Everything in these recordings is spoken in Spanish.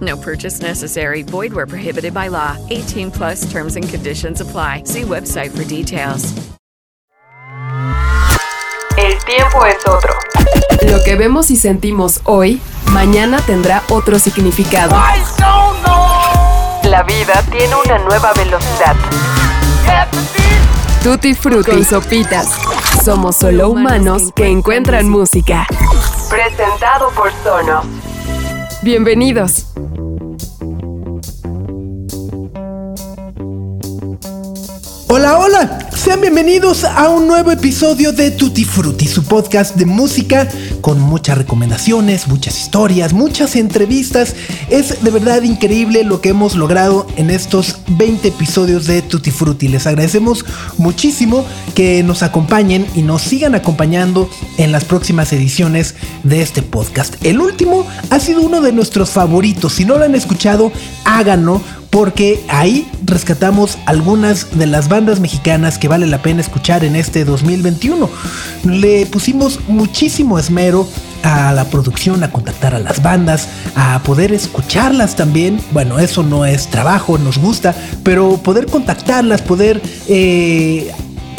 No purchase necessary. Void where prohibited by law. 18 plus terms and conditions apply. See website for details. El tiempo es otro. Lo que vemos y sentimos hoy, mañana tendrá otro significado. La vida tiene una nueva velocidad. Tutti Frutti con Sopitas. Somos solo humanos que encuentran música. Presentado por Sonos. Bienvenidos. Hola, hola, sean bienvenidos a un nuevo episodio de Tutti Frutti, su podcast de música con muchas recomendaciones, muchas historias, muchas entrevistas. Es de verdad increíble lo que hemos logrado en estos 20 episodios de Tutti Frutti. Les agradecemos muchísimo que nos acompañen y nos sigan acompañando en las próximas ediciones de este podcast. El último ha sido uno de nuestros favoritos. Si no lo han escuchado, háganlo porque ahí rescatamos algunas de las bandas mexicanas que vale la pena escuchar en este 2021. Le pusimos muchísimo esmero a la producción, a contactar a las bandas, a poder escucharlas también. Bueno, eso no es trabajo, nos gusta, pero poder contactarlas, poder, eh,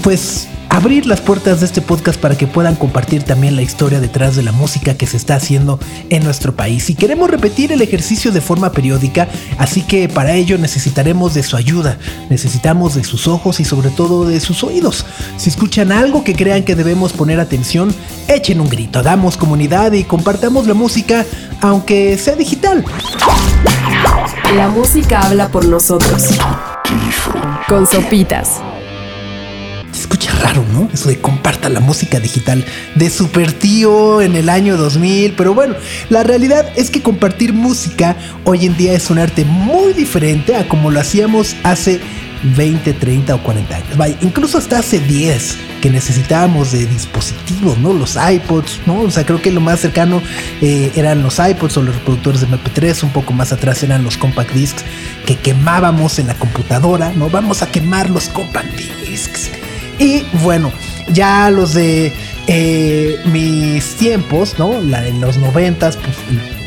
pues abrir las puertas de este podcast para que puedan compartir también la historia detrás de la música que se está haciendo en nuestro país. Y queremos repetir el ejercicio de forma periódica, así que para ello necesitaremos de su ayuda, necesitamos de sus ojos y sobre todo de sus oídos. Si escuchan algo que crean que debemos poner atención, echen un grito, hagamos comunidad y compartamos la música, aunque sea digital. La música habla por nosotros. Con sopitas raro, ¿no? Eso de comparta la música digital de super tío en el año 2000. Pero bueno, la realidad es que compartir música hoy en día es un arte muy diferente a como lo hacíamos hace 20, 30 o 40 años. Vaya, incluso hasta hace 10 que necesitábamos de dispositivos, ¿no? Los iPods, ¿no? O sea, creo que lo más cercano eh, eran los iPods o los reproductores de MP3, un poco más atrás eran los compact discs que quemábamos en la computadora, ¿no? Vamos a quemar los compact discs. Y bueno, ya los de eh, mis tiempos, ¿no? La de los noventas, pues,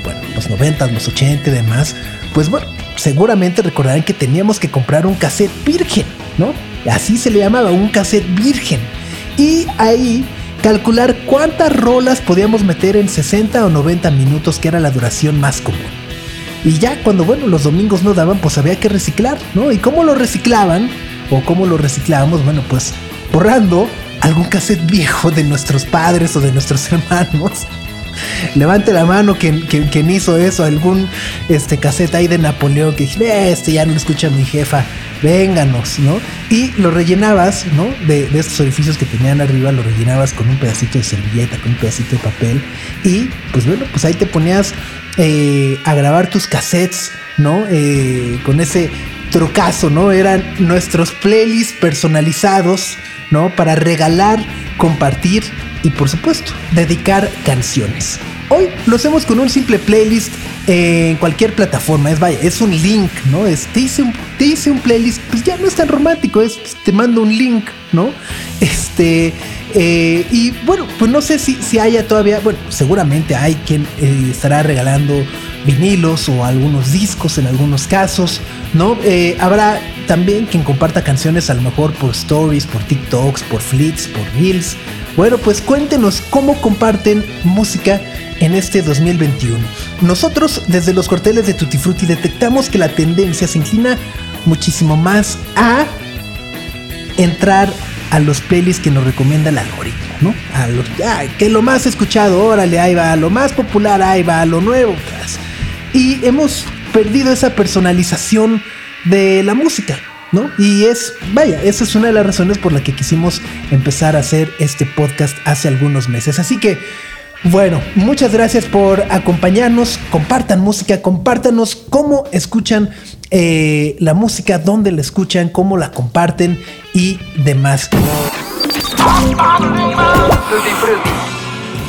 bueno, los noventas, los ochenta y demás, pues bueno, seguramente recordarán que teníamos que comprar un cassette virgen, ¿no? Así se le llamaba, un cassette virgen. Y ahí calcular cuántas rolas podíamos meter en 60 o 90 minutos, que era la duración más común. Y ya cuando, bueno, los domingos no daban, pues había que reciclar, ¿no? ¿Y cómo lo reciclaban? O cómo lo reciclábamos, bueno, pues borrando algún cassette viejo de nuestros padres o de nuestros hermanos. Levante la mano quien, quien, hizo eso, algún este cassette ahí de Napoleón que dije, este ya no lo escucha mi jefa, vénganos, ¿no? Y lo rellenabas, ¿no? De, de, estos orificios que tenían arriba, lo rellenabas con un pedacito de servilleta, con un pedacito de papel. Y pues bueno, pues ahí te ponías eh, a grabar tus cassettes, ¿no? Eh, con ese trucazo, ¿no? Eran nuestros playlists personalizados ¿no? Para regalar, compartir y por supuesto dedicar canciones. Hoy lo hacemos con un simple playlist en cualquier plataforma. Es vaya, es un link, ¿no? Es, te, hice un, te hice un playlist, pues ya no es tan romántico, es pues, te mando un link, ¿no? Este, eh, y bueno, pues no sé si, si haya todavía, bueno, seguramente hay quien eh, estará regalando vinilos o algunos discos en algunos casos, ¿no? Eh, habrá también quien comparta canciones a lo mejor por stories, por TikToks, por fleets, por reels. Bueno, pues cuéntenos cómo comparten música en este 2021. Nosotros desde los cuarteles de Tutti Frutti detectamos que la tendencia se inclina muchísimo más a entrar a los playlists que nos recomienda el algoritmo, ¿no? A los, que lo más escuchado, órale, ahí va, lo más popular, ahí va, lo nuevo. Pues. Y hemos perdido esa personalización de la música, ¿no? Y es, vaya, esa es una de las razones por la que quisimos empezar a hacer este podcast hace algunos meses. Así que, bueno, muchas gracias por acompañarnos. Compartan música, compártanos cómo escuchan eh, la música, dónde la escuchan, cómo la comparten y demás.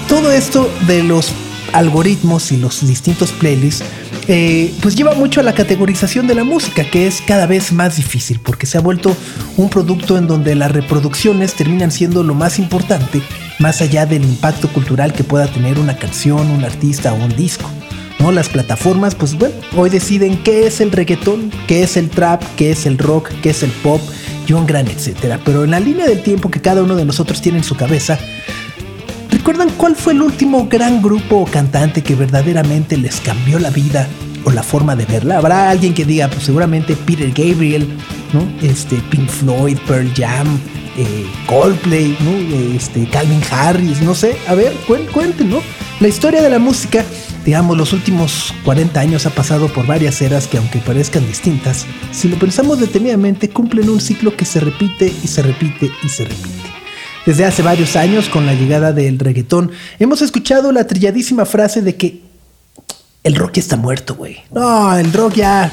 Todo esto de los algoritmos y los distintos playlists eh, pues lleva mucho a la categorización de la música, que es cada vez más difícil, porque se ha vuelto un producto en donde las reproducciones terminan siendo lo más importante, más allá del impacto cultural que pueda tener una canción, un artista o un disco. ¿no? Las plataformas, pues bueno, hoy deciden qué es el reggaetón, qué es el trap, qué es el rock, qué es el pop y un gran etcétera. Pero en la línea del tiempo que cada uno de nosotros tiene en su cabeza, ¿Recuerdan cuál fue el último gran grupo o cantante que verdaderamente les cambió la vida o la forma de verla? Habrá alguien que diga, pues seguramente Peter Gabriel, ¿no? Este, Pink Floyd, Pearl Jam, eh, Coldplay, ¿no? Este, Calvin Harris, no sé. A ver, cuenten, ¿no? La historia de la música, digamos, los últimos 40 años ha pasado por varias eras que aunque parezcan distintas, si lo pensamos detenidamente, cumplen un ciclo que se repite y se repite y se repite. Desde hace varios años, con la llegada del reggaetón, hemos escuchado la trilladísima frase de que el rock ya está muerto, güey. No, el rock ya,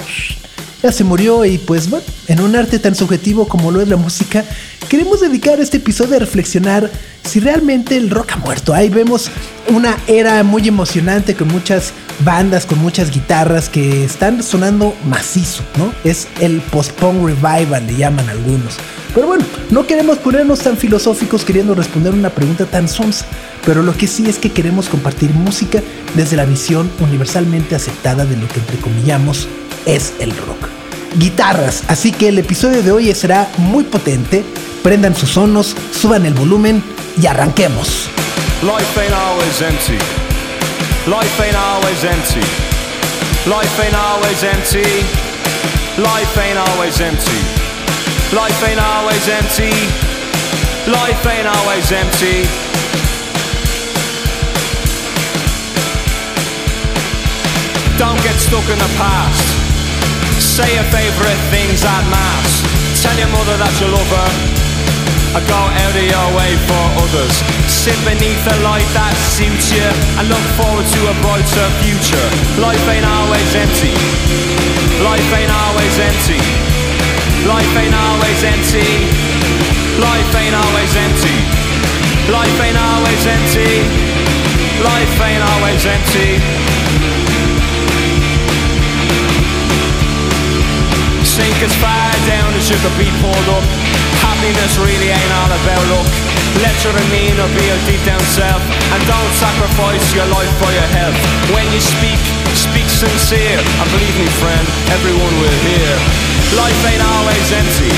ya se murió y pues en un arte tan subjetivo como lo es la música, queremos dedicar este episodio a reflexionar si realmente el rock ha muerto. Ahí vemos una era muy emocionante con muchas bandas, con muchas guitarras que están sonando macizo, ¿no? Es el post-punk revival, le llaman algunos. Pero bueno, no queremos ponernos tan filosóficos queriendo responder una pregunta tan sonsa, pero lo que sí es que queremos compartir música desde la visión universalmente aceptada de lo que entrecomillamos es el rock. Guitarras, así que el episodio de hoy será muy potente. Prendan sus sonos, suban el volumen y arranquemos. Life ain't always empty. Life ain't always empty. Life ain't always empty. Life ain't always empty. Life ain't always empty. Life ain't always empty. Don't get stuck in the past. Say your favourite things at mass. Tell your mother that you love her. Or go out of your way for others. Sit beneath a light that suits you and look forward to a brighter future. Life ain't always empty. Life ain't always empty. Life ain't always empty. Life ain't always empty. Life ain't always empty. Life ain't always empty. Sink as far down as you could be pulled up. Happiness really ain't all about luck. Let your demeanor be your deep down self And don't sacrifice your life for your health When you speak, speak sincere And believe me friend, everyone hear Life ain't always empty.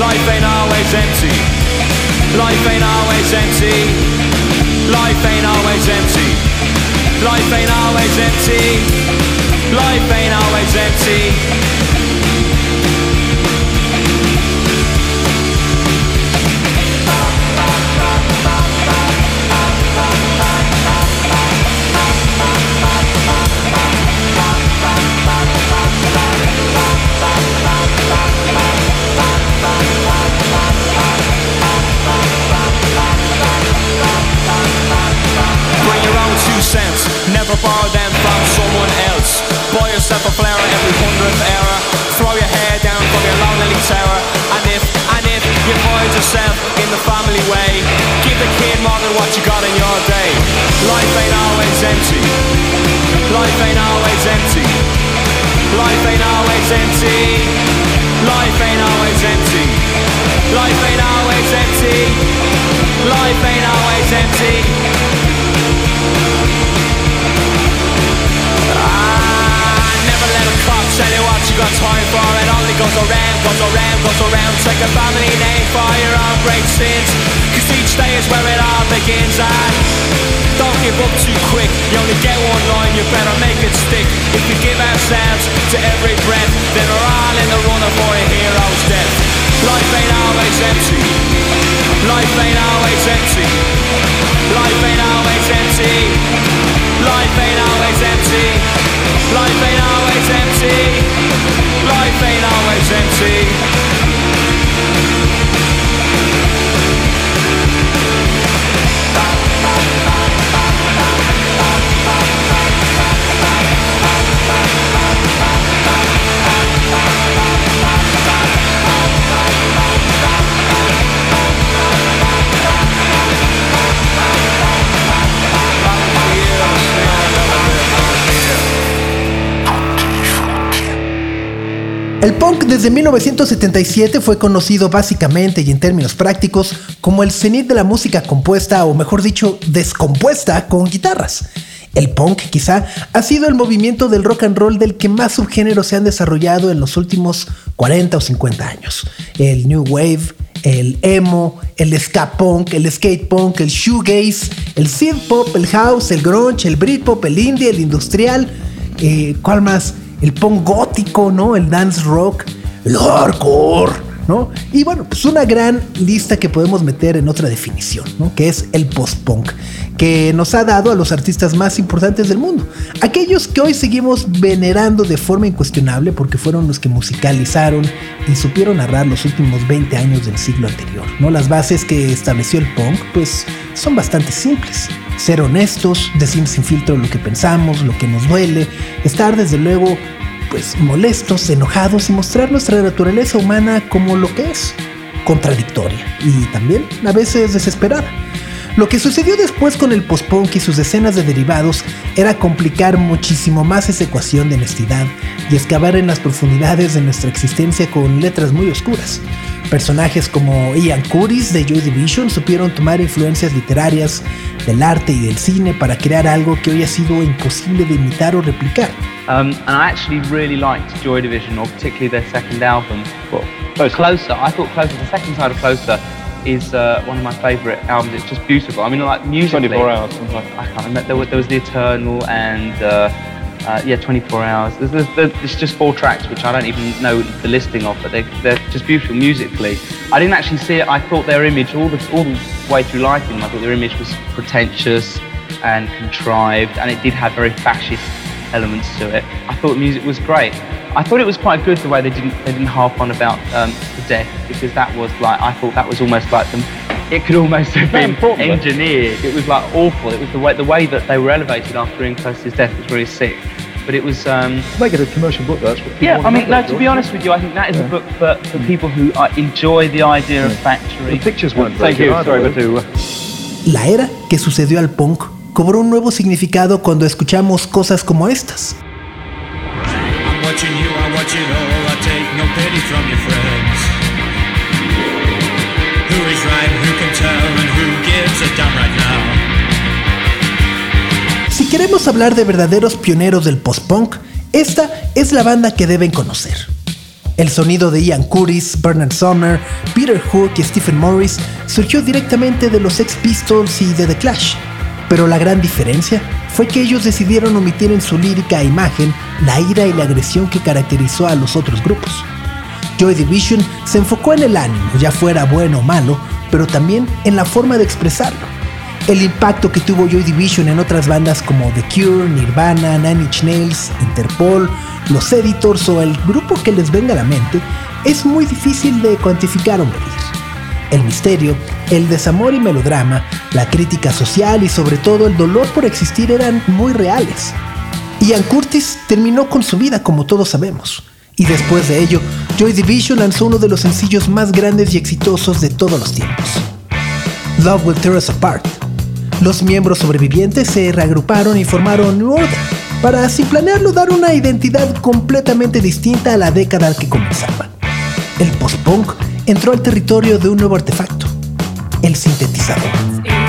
Life ain't always empty. Life ain't always empty. Life ain't always empty. Life ain't always empty. Life ain't always empty. Punk desde 1977 fue conocido básicamente y en términos prácticos como el cenit de la música compuesta o mejor dicho descompuesta con guitarras. El punk quizá ha sido el movimiento del rock and roll del que más subgéneros se han desarrollado en los últimos 40 o 50 años. El new wave, el emo, el ska punk, el skate punk, el shoegaze, el synth pop, el house, el grunge, el britpop, el indie, el industrial, eh, ¿cuál más? El punk gótico, ¿no? El dance rock, el hardcore, ¿no? Y bueno, pues una gran lista que podemos meter en otra definición, ¿no? Que es el post-punk, que nos ha dado a los artistas más importantes del mundo. Aquellos que hoy seguimos venerando de forma incuestionable porque fueron los que musicalizaron y supieron narrar los últimos 20 años del siglo anterior, ¿no? Las bases que estableció el punk, pues son bastante simples ser honestos, decir sin filtro lo que pensamos, lo que nos duele, estar desde luego pues molestos, enojados y mostrar nuestra naturaleza humana como lo que es, contradictoria y también a veces desesperada. Lo que sucedió después con el post-punk y sus decenas de derivados era complicar muchísimo más esa ecuación de honestidad y excavar en las profundidades de nuestra existencia con letras muy oscuras. Personajes como Ian Curtis de Joy Division supieron tomar influencias literarias del arte y del cine para crear algo que hoy ha sido imposible de imitar o replicar. Um, and I actually really liked Joy Division, or particularly their second album. Closer. Closer. I thought Closer. The second side of Closer is uh, one of my favourite albums. It's just beautiful. I mean, like musically. 24 hours. I can't remember. There was, there was The Eternal and. Uh, uh, yeah, 24 hours. There's, there's, it's just four tracks, which I don't even know the listing of, but they, they're just beautiful musically. I didn't actually see it. I thought their image, all the, all the way through them, I thought their image was pretentious and contrived, and it did have very fascist elements to it. I thought the music was great. I thought it was quite good the way they didn't they didn't harp on about um, the death because that was like I thought that was almost like them. It could almost have been engineered. It was like awful. It was the way the way that they were elevated after Ian Close's death was really sick. But it was. Um, Make it a commercial book. That's what yeah. I mean, no. To be honest with you, I think that is yeah. a book for, for people who uh, enjoy the idea of factory. The pictures weren't Thank you. Sorry, but to, uh... La era que sucedió al punk cobró un nuevo significado cuando escuchamos cosas como estas. Si queremos hablar de verdaderos pioneros del post-punk, esta es la banda que deben conocer. El sonido de Ian Curtis, Bernard Sumner, Peter Hook y Stephen Morris surgió directamente de los Sex Pistols y de The Clash, pero la gran diferencia fue que ellos decidieron omitir en su lírica imagen la ira y la agresión que caracterizó a los otros grupos. Joy Division se enfocó en el ánimo, ya fuera bueno o malo, pero también en la forma de expresarlo. El impacto que tuvo Joy Division en otras bandas como The Cure, Nirvana, Nine Inch Nails, Interpol, los Editors o el grupo que les venga a la mente es muy difícil de cuantificar o medir. El misterio, el desamor y melodrama, la crítica social y sobre todo el dolor por existir eran muy reales. Ian Curtis terminó con su vida como todos sabemos. Y después de ello, Joy Division lanzó uno de los sencillos más grandes y exitosos de todos los tiempos. Love Will Tear Us Apart. Los miembros sobrevivientes se reagruparon y formaron New Order, para sin planearlo dar una identidad completamente distinta a la década que comenzaba. El post-punk entró al territorio de un nuevo artefacto, el sintetizador.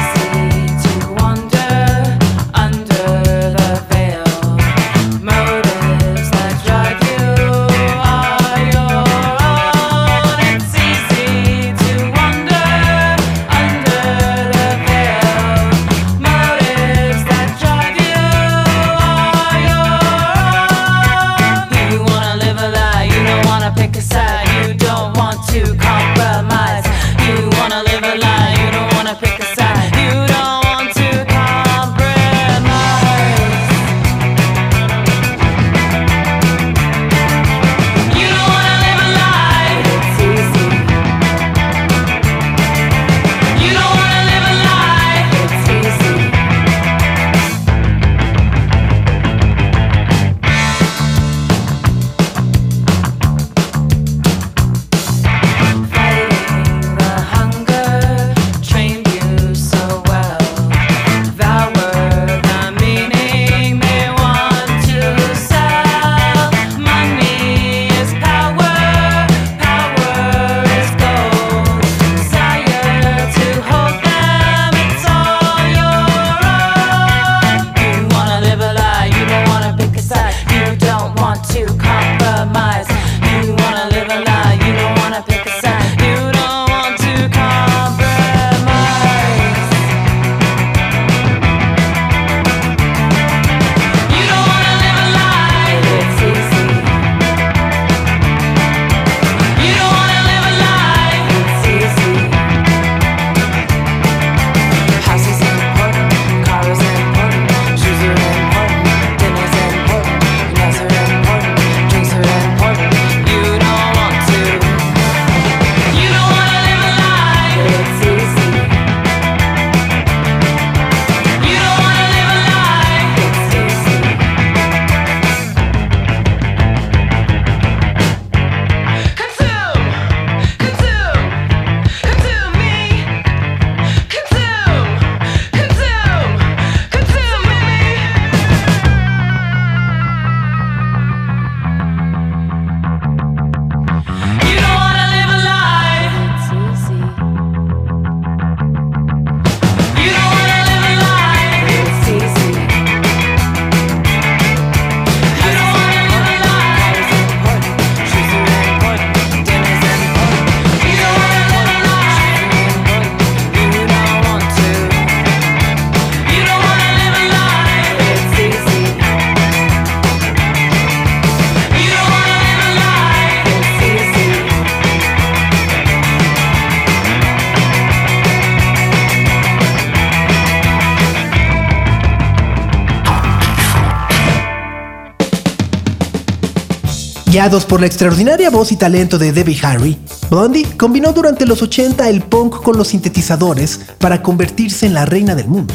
Guiados por la extraordinaria voz y talento de Debbie Harry, Blondie combinó durante los 80 el punk con los sintetizadores para convertirse en la reina del mundo.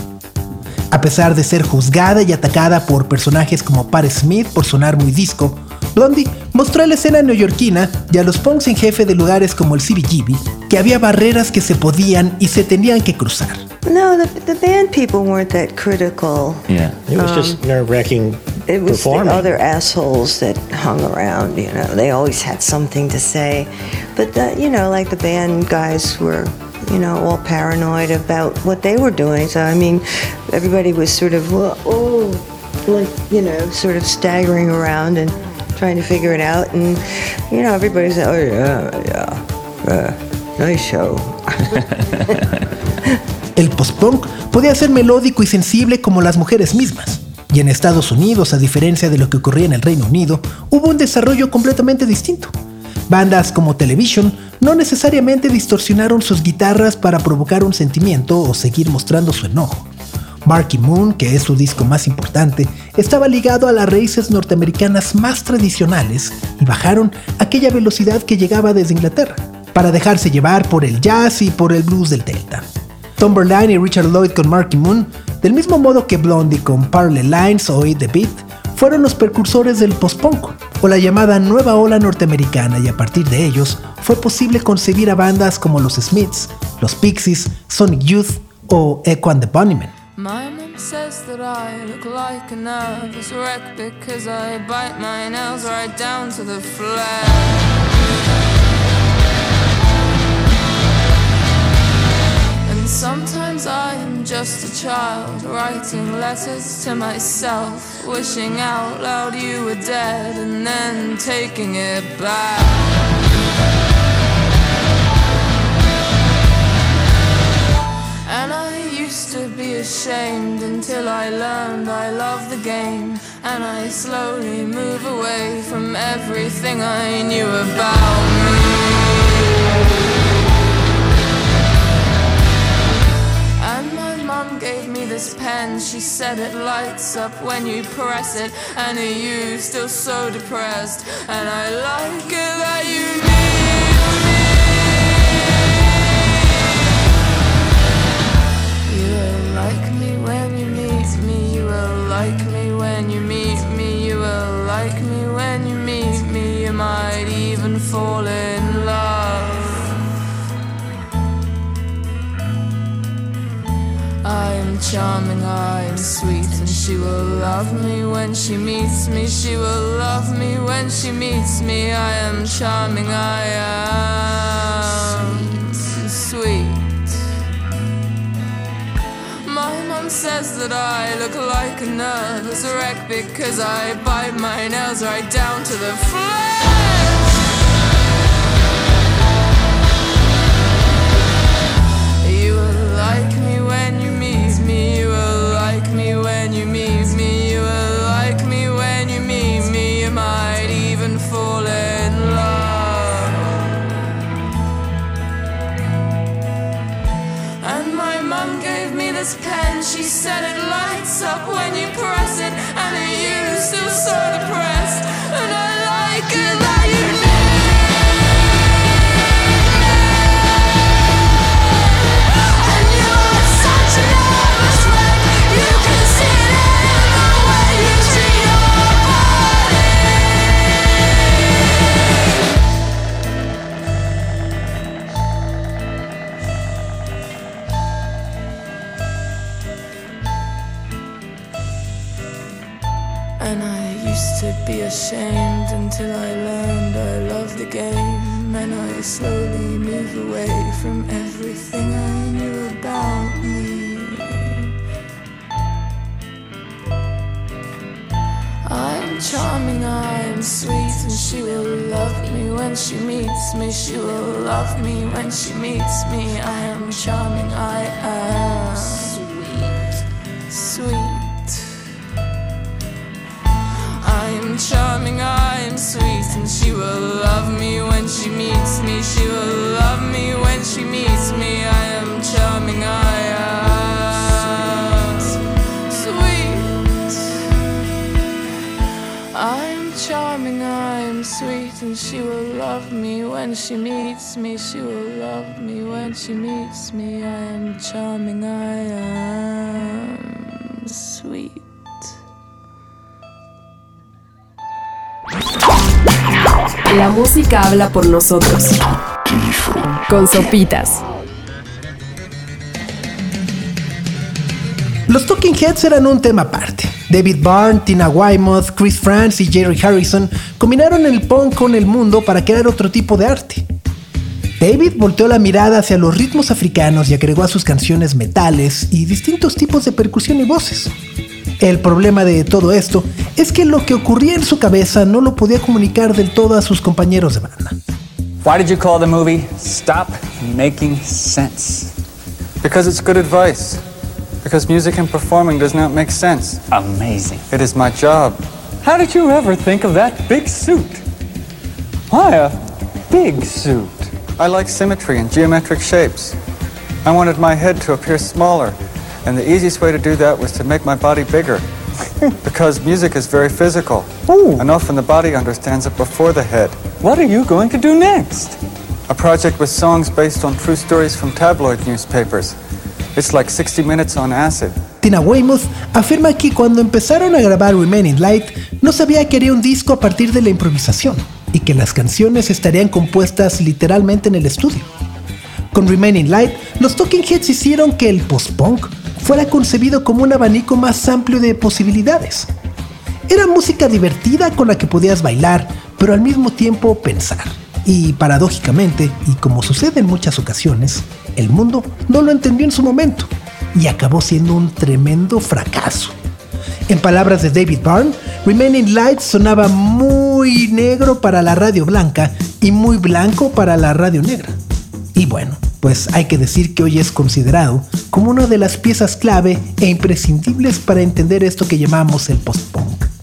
A pesar de ser juzgada y atacada por personajes como Pat Smith por sonar muy disco, Blondie mostró a la escena neoyorquina y a los punks en jefe de lugares como el CBGB que había barreras que se podían y se tenían que cruzar. No, the, the band people weren't that critical. Yeah. It was um, just nerve-wracking It was the other assholes that hung around, you know. They always had something to say. But, the, you know, like the band guys were, you know, all paranoid about what they were doing. So, I mean, everybody was sort of, oh, like, you know, sort of staggering around and trying to figure it out. And, you know, everybody said, oh, yeah, yeah, uh, nice show. El post-punk podía ser melódico y sensible como las mujeres mismas. Y en Estados Unidos, a diferencia de lo que ocurría en el Reino Unido, hubo un desarrollo completamente distinto. Bandas como Television no necesariamente distorsionaron sus guitarras para provocar un sentimiento o seguir mostrando su enojo. Marky Moon, que es su disco más importante, estaba ligado a las raíces norteamericanas más tradicionales y bajaron aquella velocidad que llegaba desde Inglaterra, para dejarse llevar por el jazz y por el blues del Delta. Tom Berline y Richard Lloyd con Marky Moon, del mismo modo que Blondie con Parallel Lines o The Beat, fueron los precursores del post-punk, o la llamada nueva ola norteamericana, y a partir de ellos fue posible concebir a bandas como los Smiths, los Pixies, Sonic Youth o Echo and the Bunnymen. My mom says that I look like a nervous wreck because I bite my nails right down to the flesh. Sometimes I am just a child writing letters to myself, wishing out loud you were dead and then taking it back. And I used to be ashamed until I learned I love the game and I slowly move away from everything I knew about me. This pen, she said it lights up when you press it, and are you still so depressed? And I she will love me when she meets me. She will love me when she meets me. I am charming, I am sweet. My mom says that I look like a nervous wreck because I bite my nails right down to the flesh. Said it lights up when you press it, and you still so depressed. Be ashamed until I learned I love the game and I slowly move away from everything I knew about me. I'm charming, I'm sweet, and she will love me when she meets me. She will love me when she meets me. I am charming, I am charming, I am sweet, and she will love me when she meets me. She will love me when she meets me. I am charming, I am sweet. I'm charming, I'm sweet. And she will love me when she meets me, she will love me. When she meets me, I am charming, I am sweet. La música habla por nosotros. Con sopitas. Los Talking Heads eran un tema aparte. David Byrne, Tina Weymouth, Chris Frantz y Jerry Harrison combinaron el punk con el mundo para crear otro tipo de arte. David volteó la mirada hacia los ritmos africanos y agregó a sus canciones metales y distintos tipos de percusión y voces. El problema de todo esto es que lo que ocurría en su cabeza no lo podía comunicar del todo a sus compañeros de banda. Why did you call the movie Stop Making Sense? Because it's good advice. Because music and performing does not make sense. Amazing. It is my job. How did you ever think of that big suit? Why a big suit? I like symmetry and geometric shapes. I wanted my head to appear smaller, and the easiest way to do that was to make my body bigger. because music is very physical, Ooh. and often the body understands it before the head. What are you going to do next? A project with songs based on true stories from tabloid newspapers. It's like 60 minutes on acid. Tina Weymouth afirma que cuando empezaron a grabar Remaining Light no sabía que haría un disco a partir de la improvisación y que las canciones estarían compuestas literalmente en el estudio. Con Remaining Light, los Talking Heads hicieron que el post-punk fuera concebido como un abanico más amplio de posibilidades. Era música divertida con la que podías bailar, pero al mismo tiempo pensar. Y paradójicamente, y como sucede en muchas ocasiones, el mundo no lo entendió en su momento y acabó siendo un tremendo fracaso. En palabras de David Byrne, Remaining Light sonaba muy negro para la radio blanca y muy blanco para la radio negra. Y bueno, pues hay que decir que hoy es considerado como una de las piezas clave e imprescindibles para entender esto que llamamos el post-punk.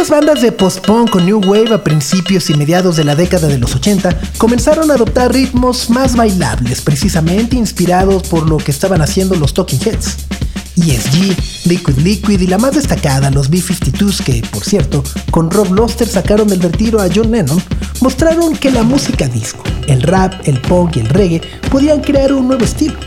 Muchas bandas de post-punk o new wave a principios y mediados de la década de los 80 comenzaron a adoptar ritmos más bailables, precisamente inspirados por lo que estaban haciendo los Talking Heads. ESG, Liquid Liquid y la más destacada, los B-52s que, por cierto, con Rob Loster sacaron del retiro a John Lennon, mostraron que la música disco, el rap, el punk y el reggae podían crear un nuevo estilo.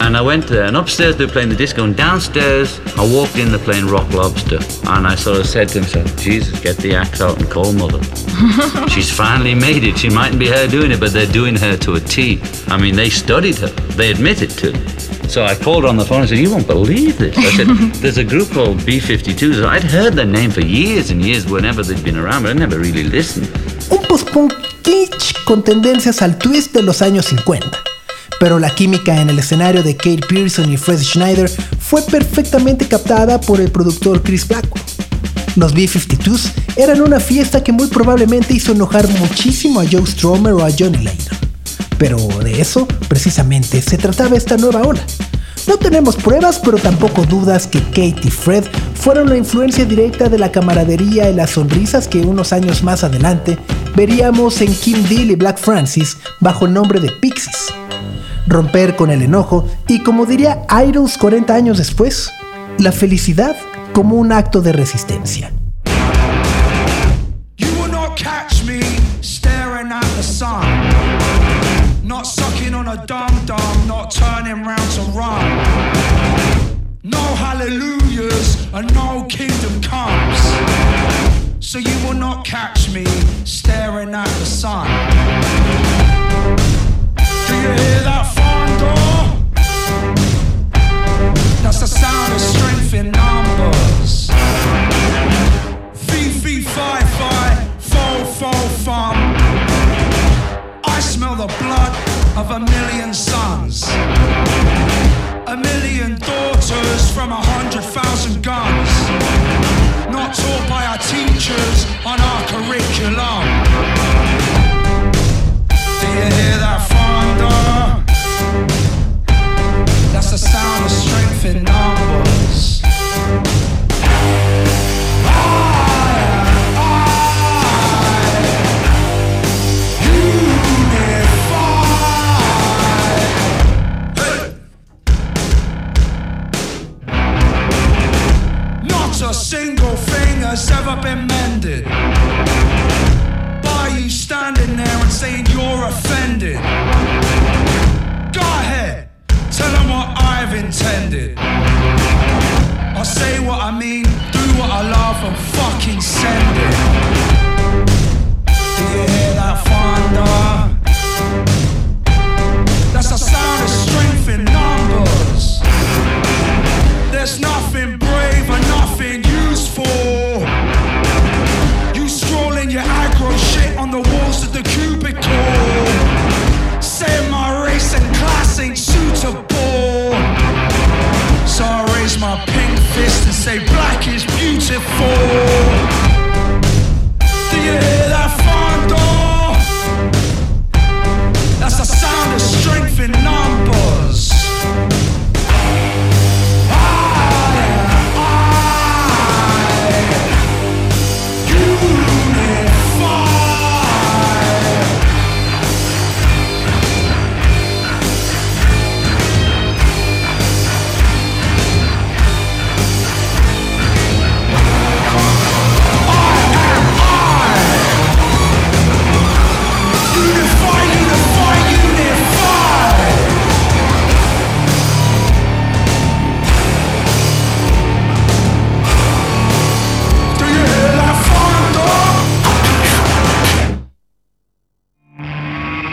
And I went there, and upstairs they were playing the disco, and downstairs I walked in, they're playing Rock Lobster. And I sort of said to myself, Jesus, get the axe out and call mother. She's finally made it. She mightn't be her doing it, but they're doing her to a T. I mean, they studied her, they admit it to. So I called her on the phone and said, You won't believe this. I said, There's a group called B 52s. I'd heard their name for years and years whenever they'd been around, but I never really listened. Un post-punk kitsch con tendencias al twist de los años 50. Pero la química en el escenario de Kate Pearson y Fred Schneider fue perfectamente captada por el productor Chris Blackwell. Los B-52s eran una fiesta que muy probablemente hizo enojar muchísimo a Joe Stromer o a Johnny Later. Pero de eso, precisamente, se trataba esta nueva ola. No tenemos pruebas, pero tampoco dudas que Kate y Fred fueron la influencia directa de la camaradería y las sonrisas que unos años más adelante veríamos en Kim Deal y Black Francis bajo el nombre de Pixies. Romper con el enojo y como diría Idols 40 años después, la felicidad como un acto de resistencia. So you will not catch me staring at the sun. Fist and say black is beautiful. Do you hear that thunder? That's the sound of strength in numbers.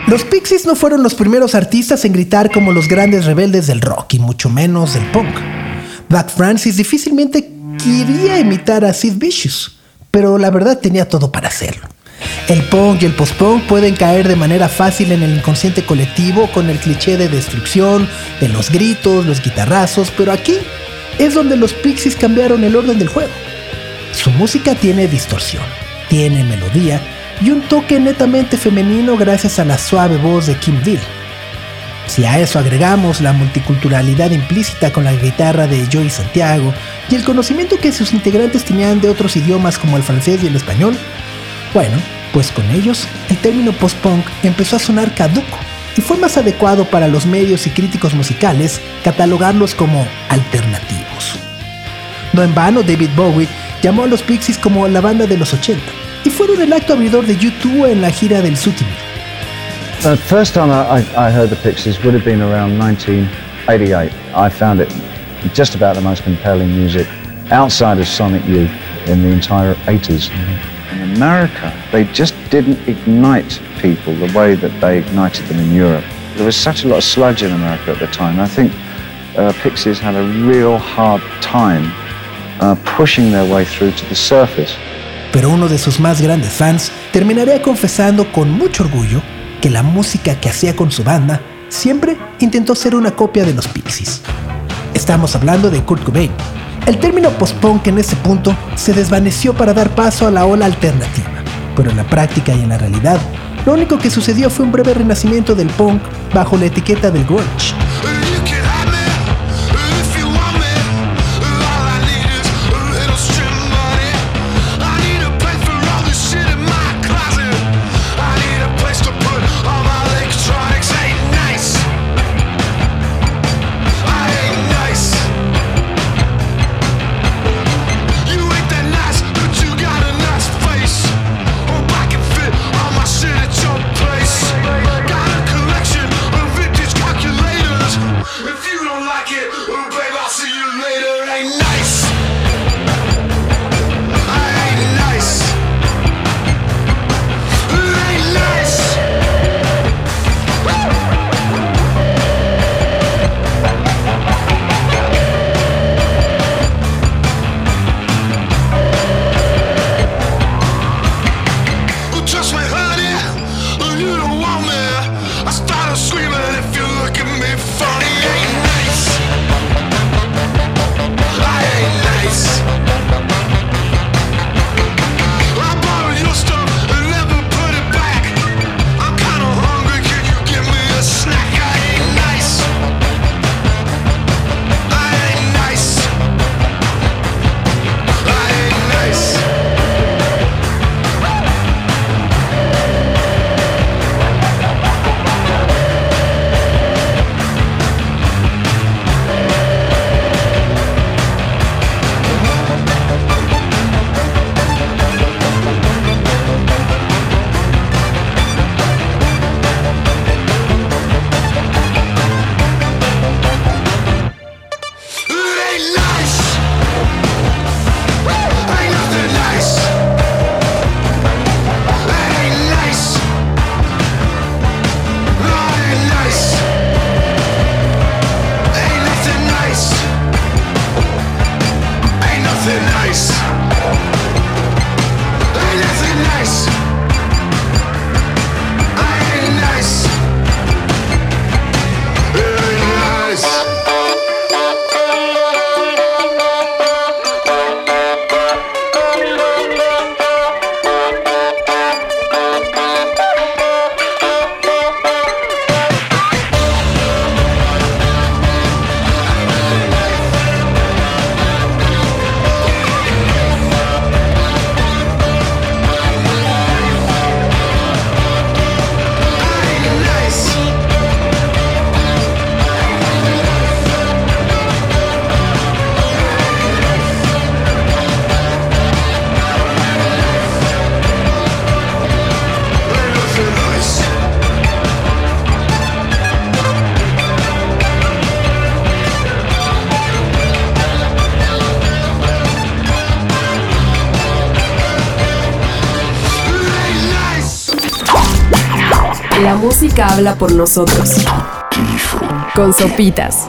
Los Pixies no fueron los primeros artistas en gritar como los grandes rebeldes del rock y mucho menos del punk. Black Francis difícilmente quería imitar a Sid Vicious, pero la verdad tenía todo para hacerlo. El punk y el post-punk pueden caer de manera fácil en el inconsciente colectivo con el cliché de destrucción, de los gritos, los guitarrazos, pero aquí es donde los Pixies cambiaron el orden del juego. Su música tiene distorsión, tiene melodía y un toque netamente femenino gracias a la suave voz de Kim Deal. Si a eso agregamos la multiculturalidad implícita con la guitarra de Joey Santiago y el conocimiento que sus integrantes tenían de otros idiomas como el francés y el español, bueno, pues con ellos el término post-punk empezó a sonar caduco y fue más adecuado para los medios y críticos musicales catalogarlos como alternativos. No en vano David Bowie llamó a los Pixies como la banda de los 80 y fueron el acto abridor de YouTube en la gira del. The first time I, I, heard the Pixies would have been around 1988. I found it just about the most compelling music outside of Sonic Youth in the entire 80s. In America, they just didn't ignite people the way that they ignited them in Europe. There was such a lot of sludge in America at the time. I think uh, Pixies had a real hard time uh, pushing their way through to the surface. Pero uno de sus más grandes fans terminaría confesando con mucho orgullo que la música que hacía con su banda siempre intentó ser una copia de los Pixies. Estamos hablando de Kurt Cobain. El término post-punk en ese punto se desvaneció para dar paso a la ola alternativa, pero en la práctica y en la realidad, lo único que sucedió fue un breve renacimiento del punk bajo la etiqueta del grunge. Música habla por nosotros. Con sopitas.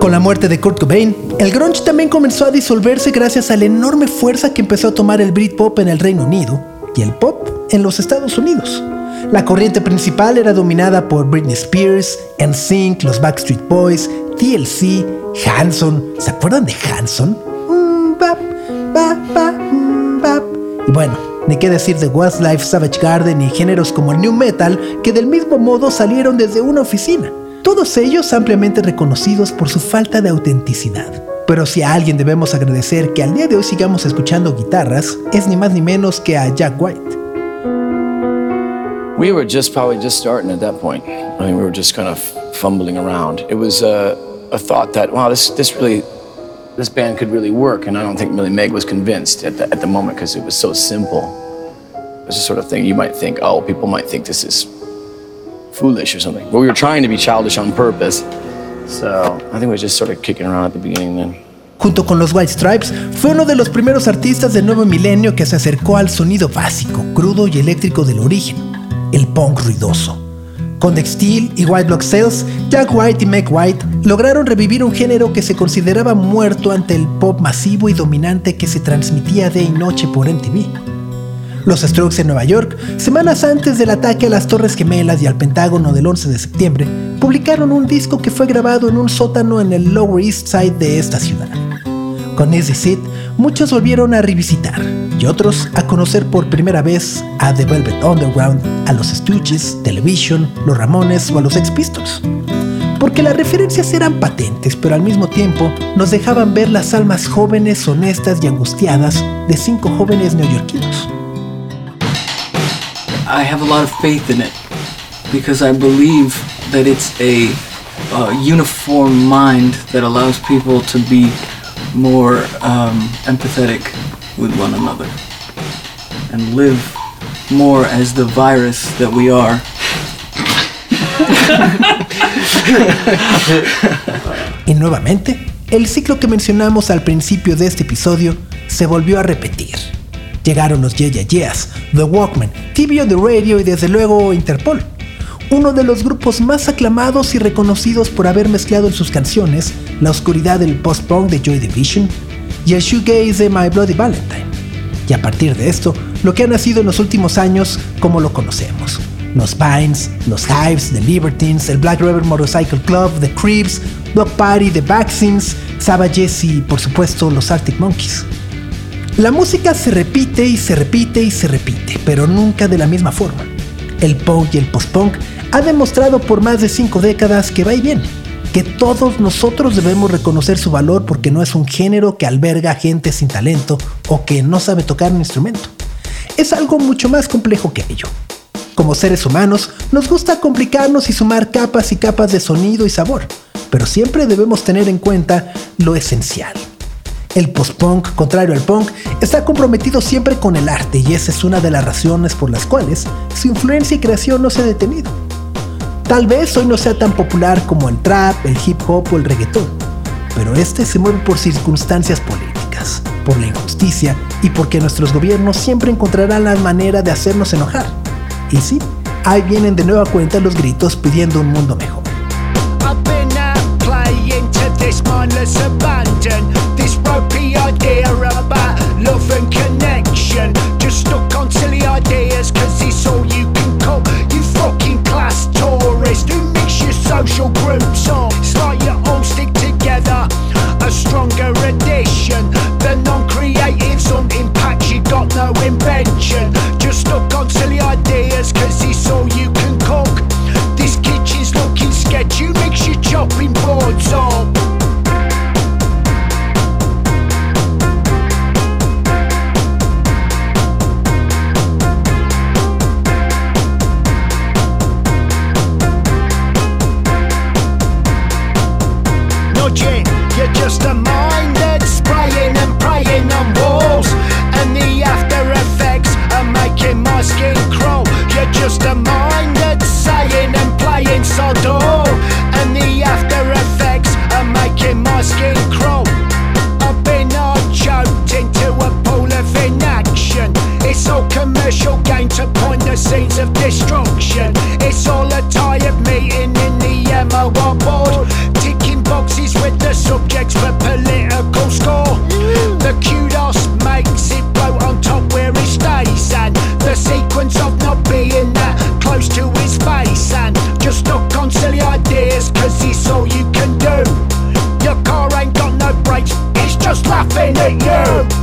Con la muerte de Kurt Cobain, el grunge también comenzó a disolverse gracias a la enorme fuerza que empezó a tomar el Britpop en el Reino Unido y el pop en los Estados Unidos. La corriente principal era dominada por Britney Spears, NSYNC, los Backstreet Boys, TLC, Hanson. ¿Se acuerdan de Hanson? Y bueno, ni qué decir de Westlife, Savage Garden y géneros como el New Metal, que del mismo modo salieron desde una oficina. Todos ellos ampliamente reconocidos por su falta de autenticidad. Pero si a alguien debemos agradecer que al día de hoy sigamos escuchando guitarras, es ni más ni menos que a Jack White. We were just probably just starting at that point. I mean, we were just kind of fumbling around. It was a, a thought that, wow, this, this really, this band could really work. And I don't think really Meg was convinced at the, at the moment because it was so simple. It's the sort of thing you might think, oh, people might think this is foolish or something. But we were trying to be childish on purpose. So I think we were just sort of kicking around at the beginning then. Junto con los White Stripes, fue uno de los primeros artistas del nuevo milenio que se acercó al sonido básico, crudo y eléctrico del origen el punk ruidoso. Con The Steel y White Block Sales, Jack White y Meg White lograron revivir un género que se consideraba muerto ante el pop masivo y dominante que se transmitía de y noche por MTV. Los Strokes en Nueva York, semanas antes del ataque a las Torres Gemelas y al Pentágono del 11 de septiembre, publicaron un disco que fue grabado en un sótano en el Lower East Side de esta ciudad. Con Easy Sit, muchos volvieron a revisitar y otros a conocer por primera vez a The Velvet Underground, a los Stooges, Television, los Ramones o a los Ex Pistols. Porque las referencias eran patentes, pero al mismo tiempo nos dejaban ver las almas jóvenes, honestas y angustiadas de cinco jóvenes neoyorquinos. I have a lot of faith in it because I believe that it's a uniform mind that allows people to be more um, empathetic with one another and live more as the virus that we are. y nuevamente, el ciclo que mencionamos al principio de este episodio se volvió a repetir. Llegaron los Yeah Yeah The Walkman, TV on the Radio y desde luego Interpol uno de los grupos más aclamados y reconocidos por haber mezclado en sus canciones la oscuridad del post-punk de Joy Division y el shoegaze de My Bloody Valentine. Y a partir de esto, lo que ha nacido en los últimos años como lo conocemos. Los Pines, los Hives, The Libertines, el Black River Motorcycle Club, The Creeps, Dog Party, The Vaccines, Savages y por supuesto los Arctic Monkeys. La música se repite y se repite y se repite, pero nunca de la misma forma. El punk y el post-punk ha demostrado por más de cinco décadas que va y bien, que todos nosotros debemos reconocer su valor porque no es un género que alberga gente sin talento o que no sabe tocar un instrumento. Es algo mucho más complejo que ello. Como seres humanos, nos gusta complicarnos y sumar capas y capas de sonido y sabor, pero siempre debemos tener en cuenta lo esencial. El post-punk, contrario al punk, está comprometido siempre con el arte y esa es una de las razones por las cuales su influencia y creación no se ha detenido. Tal vez hoy no sea tan popular como el trap, el hip hop o el reggaetón, pero este se mueve por circunstancias políticas, por la injusticia y porque nuestros gobiernos siempre encontrarán la manera de hacernos enojar. Y sí, ahí vienen de nueva cuenta los gritos pidiendo un mundo mejor. All stick together. A stronger addition. The non-creative, some impact you got no invention. just a mind that's spraying and praying on walls. And the after effects are making my skin crawl. You're just a mind that's saying and playing so dull And the after effects are making my skin crawl. I've been all choked into a pool of inaction. It's all commercial gain to point the scenes of destruction. It's all a tired meeting in the MOR board. Ticking boxes with the kudos makes it blow on top where it stays. And the sequence of not being that close to his face. And just knock on silly ideas cause it's all you can do. Your car ain't got no brakes, it's just laughing at you.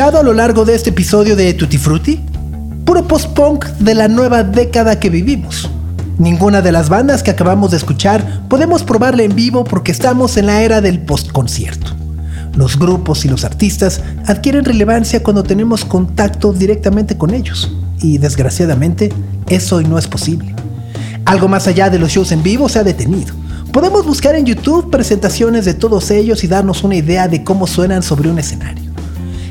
Escuchado a lo largo de este episodio de Tutti Frutti? Puro post-punk de la nueva década que vivimos. Ninguna de las bandas que acabamos de escuchar podemos probarla en vivo porque estamos en la era del post-concierto. Los grupos y los artistas adquieren relevancia cuando tenemos contacto directamente con ellos. Y desgraciadamente, eso hoy no es posible. Algo más allá de los shows en vivo se ha detenido. Podemos buscar en YouTube presentaciones de todos ellos y darnos una idea de cómo suenan sobre un escenario.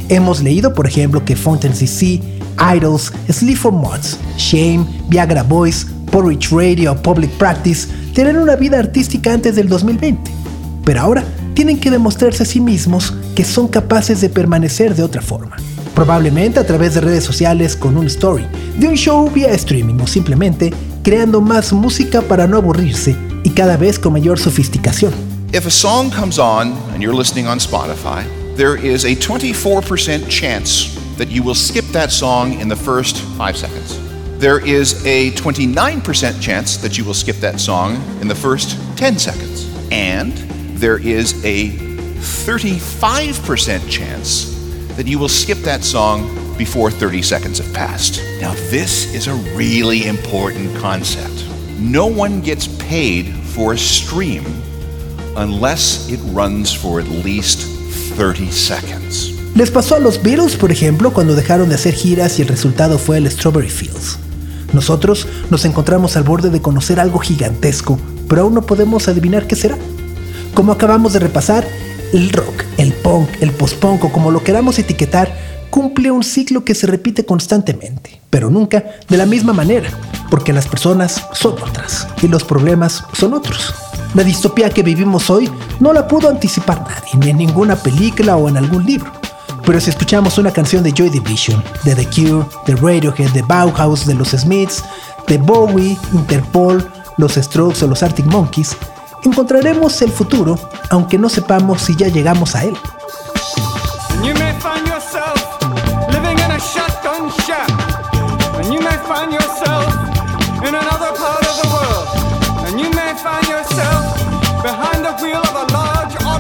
Hemos leído, por ejemplo, que Fountain CC, Idols, Sleep for Mods, Shame, Viagra Boys, Porridge Radio, Public Practice tienen una vida artística antes del 2020, pero ahora tienen que demostrarse a sí mismos que son capaces de permanecer de otra forma. Probablemente a través de redes sociales con un story, de un show vía streaming o simplemente creando más música para no aburrirse y cada vez con mayor sofisticación. If a song comes on and you're listening on Spotify, there is a 24% chance that you will skip that song in the first five seconds. There is a 29% chance that you will skip that song in the first 10 seconds. And there is a 35% chance that you will skip that song before 30 seconds have passed. Now, this is a really important concept. No one gets paid for a stream unless it runs for at least 30 seconds. Les pasó a los Beatles, por ejemplo, cuando dejaron de hacer giras y el resultado fue el Strawberry Fields. Nosotros nos encontramos al borde de conocer algo gigantesco, pero aún no podemos adivinar qué será. Como acabamos de repasar, el rock, el punk, el post-punk o como lo queramos etiquetar, cumple un ciclo que se repite constantemente, pero nunca de la misma manera, porque las personas son otras y los problemas son otros. La distopía que vivimos hoy no la pudo anticipar nadie, ni en ninguna película o en algún libro. Pero si escuchamos una canción de Joy Division, de The Cure, de Radiohead, de Bauhaus, de los Smiths, de Bowie, Interpol, los Strokes o los Arctic Monkeys, encontraremos el futuro, aunque no sepamos si ya llegamos a él. And you may find yourself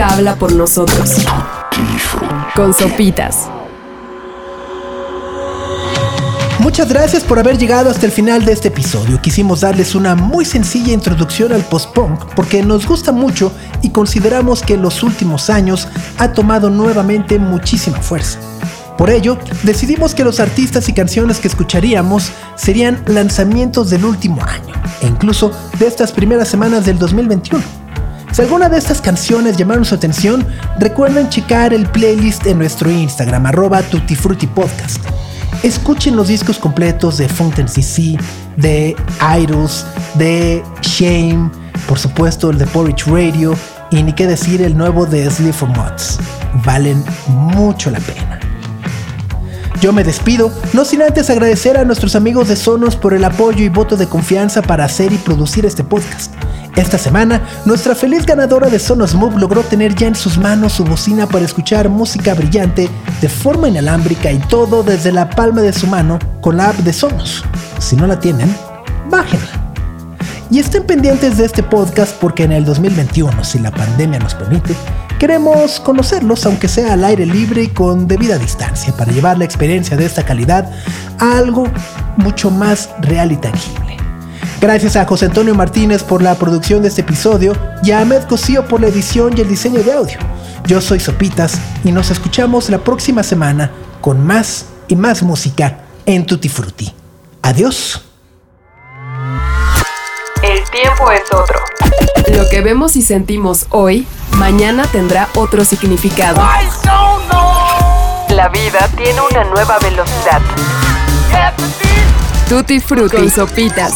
habla por nosotros. Con sopitas. Muchas gracias por haber llegado hasta el final de este episodio. Quisimos darles una muy sencilla introducción al post-punk porque nos gusta mucho y consideramos que en los últimos años ha tomado nuevamente muchísima fuerza. Por ello, decidimos que los artistas y canciones que escucharíamos serían lanzamientos del último año e incluso de estas primeras semanas del 2021. Si alguna de estas canciones llamaron su atención, recuerden checar el playlist en nuestro Instagram, arroba tutifrutipodcast. Escuchen los discos completos de Fountain CC, de Idols, de Shame, por supuesto el de Porridge Radio y ni qué decir el nuevo de Sleep for Mods. Valen mucho la pena. Yo me despido, no sin antes agradecer a nuestros amigos de Sonos por el apoyo y voto de confianza para hacer y producir este podcast. Esta semana, nuestra feliz ganadora de Sonos Move logró tener ya en sus manos su bocina para escuchar música brillante de forma inalámbrica y todo desde la palma de su mano con la app de Sonos. Si no la tienen, bájenla. Y estén pendientes de este podcast porque en el 2021, si la pandemia nos permite, queremos conocerlos aunque sea al aire libre y con debida distancia para llevar la experiencia de esta calidad a algo mucho más real y tangible. Gracias a José Antonio Martínez por la producción de este episodio y a Ahmed Cosío por la edición y el diseño de audio. Yo soy Sopitas y nos escuchamos la próxima semana con más y más música en Tutti Frutti. Adiós. El tiempo es otro. Lo que vemos y sentimos hoy, mañana tendrá otro significado. La vida tiene una nueva velocidad. Tutti Frutti con sopitas.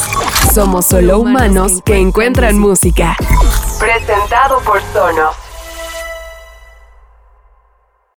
Somos solo humanos que encuentran música. Presentado por Sonos.